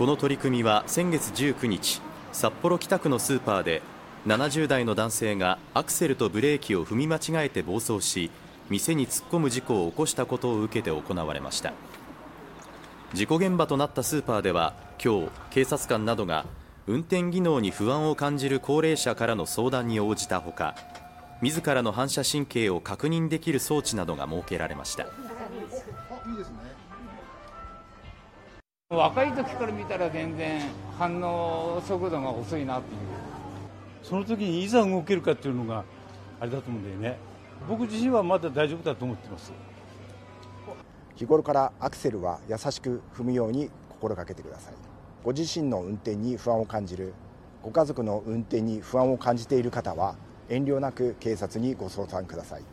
この取り組みは先月19日札幌北区のスーパーで70代の男性がアクセルとブレーキを踏み間違えて暴走し店に突っ込む事故を起こしたことを受けて行われました。事故現場となったスーパーでは今日警察官などが運転技能に不安を感じる高齢者からの相談に応じたほか自らの反射神経を確認できる装置などが設けられました。若い時から見たら全然反応速度が遅いなっていう。その時にいざ動けるかっていうのがあれだと思うんだよね。僕自身はまだ大丈夫だと思ってます。日頃からアクセルは優しく踏むように心がけてください。ご自身の運転に不安を感じるご家族の運転に不安を感じている方は遠慮なく警察にご相談ください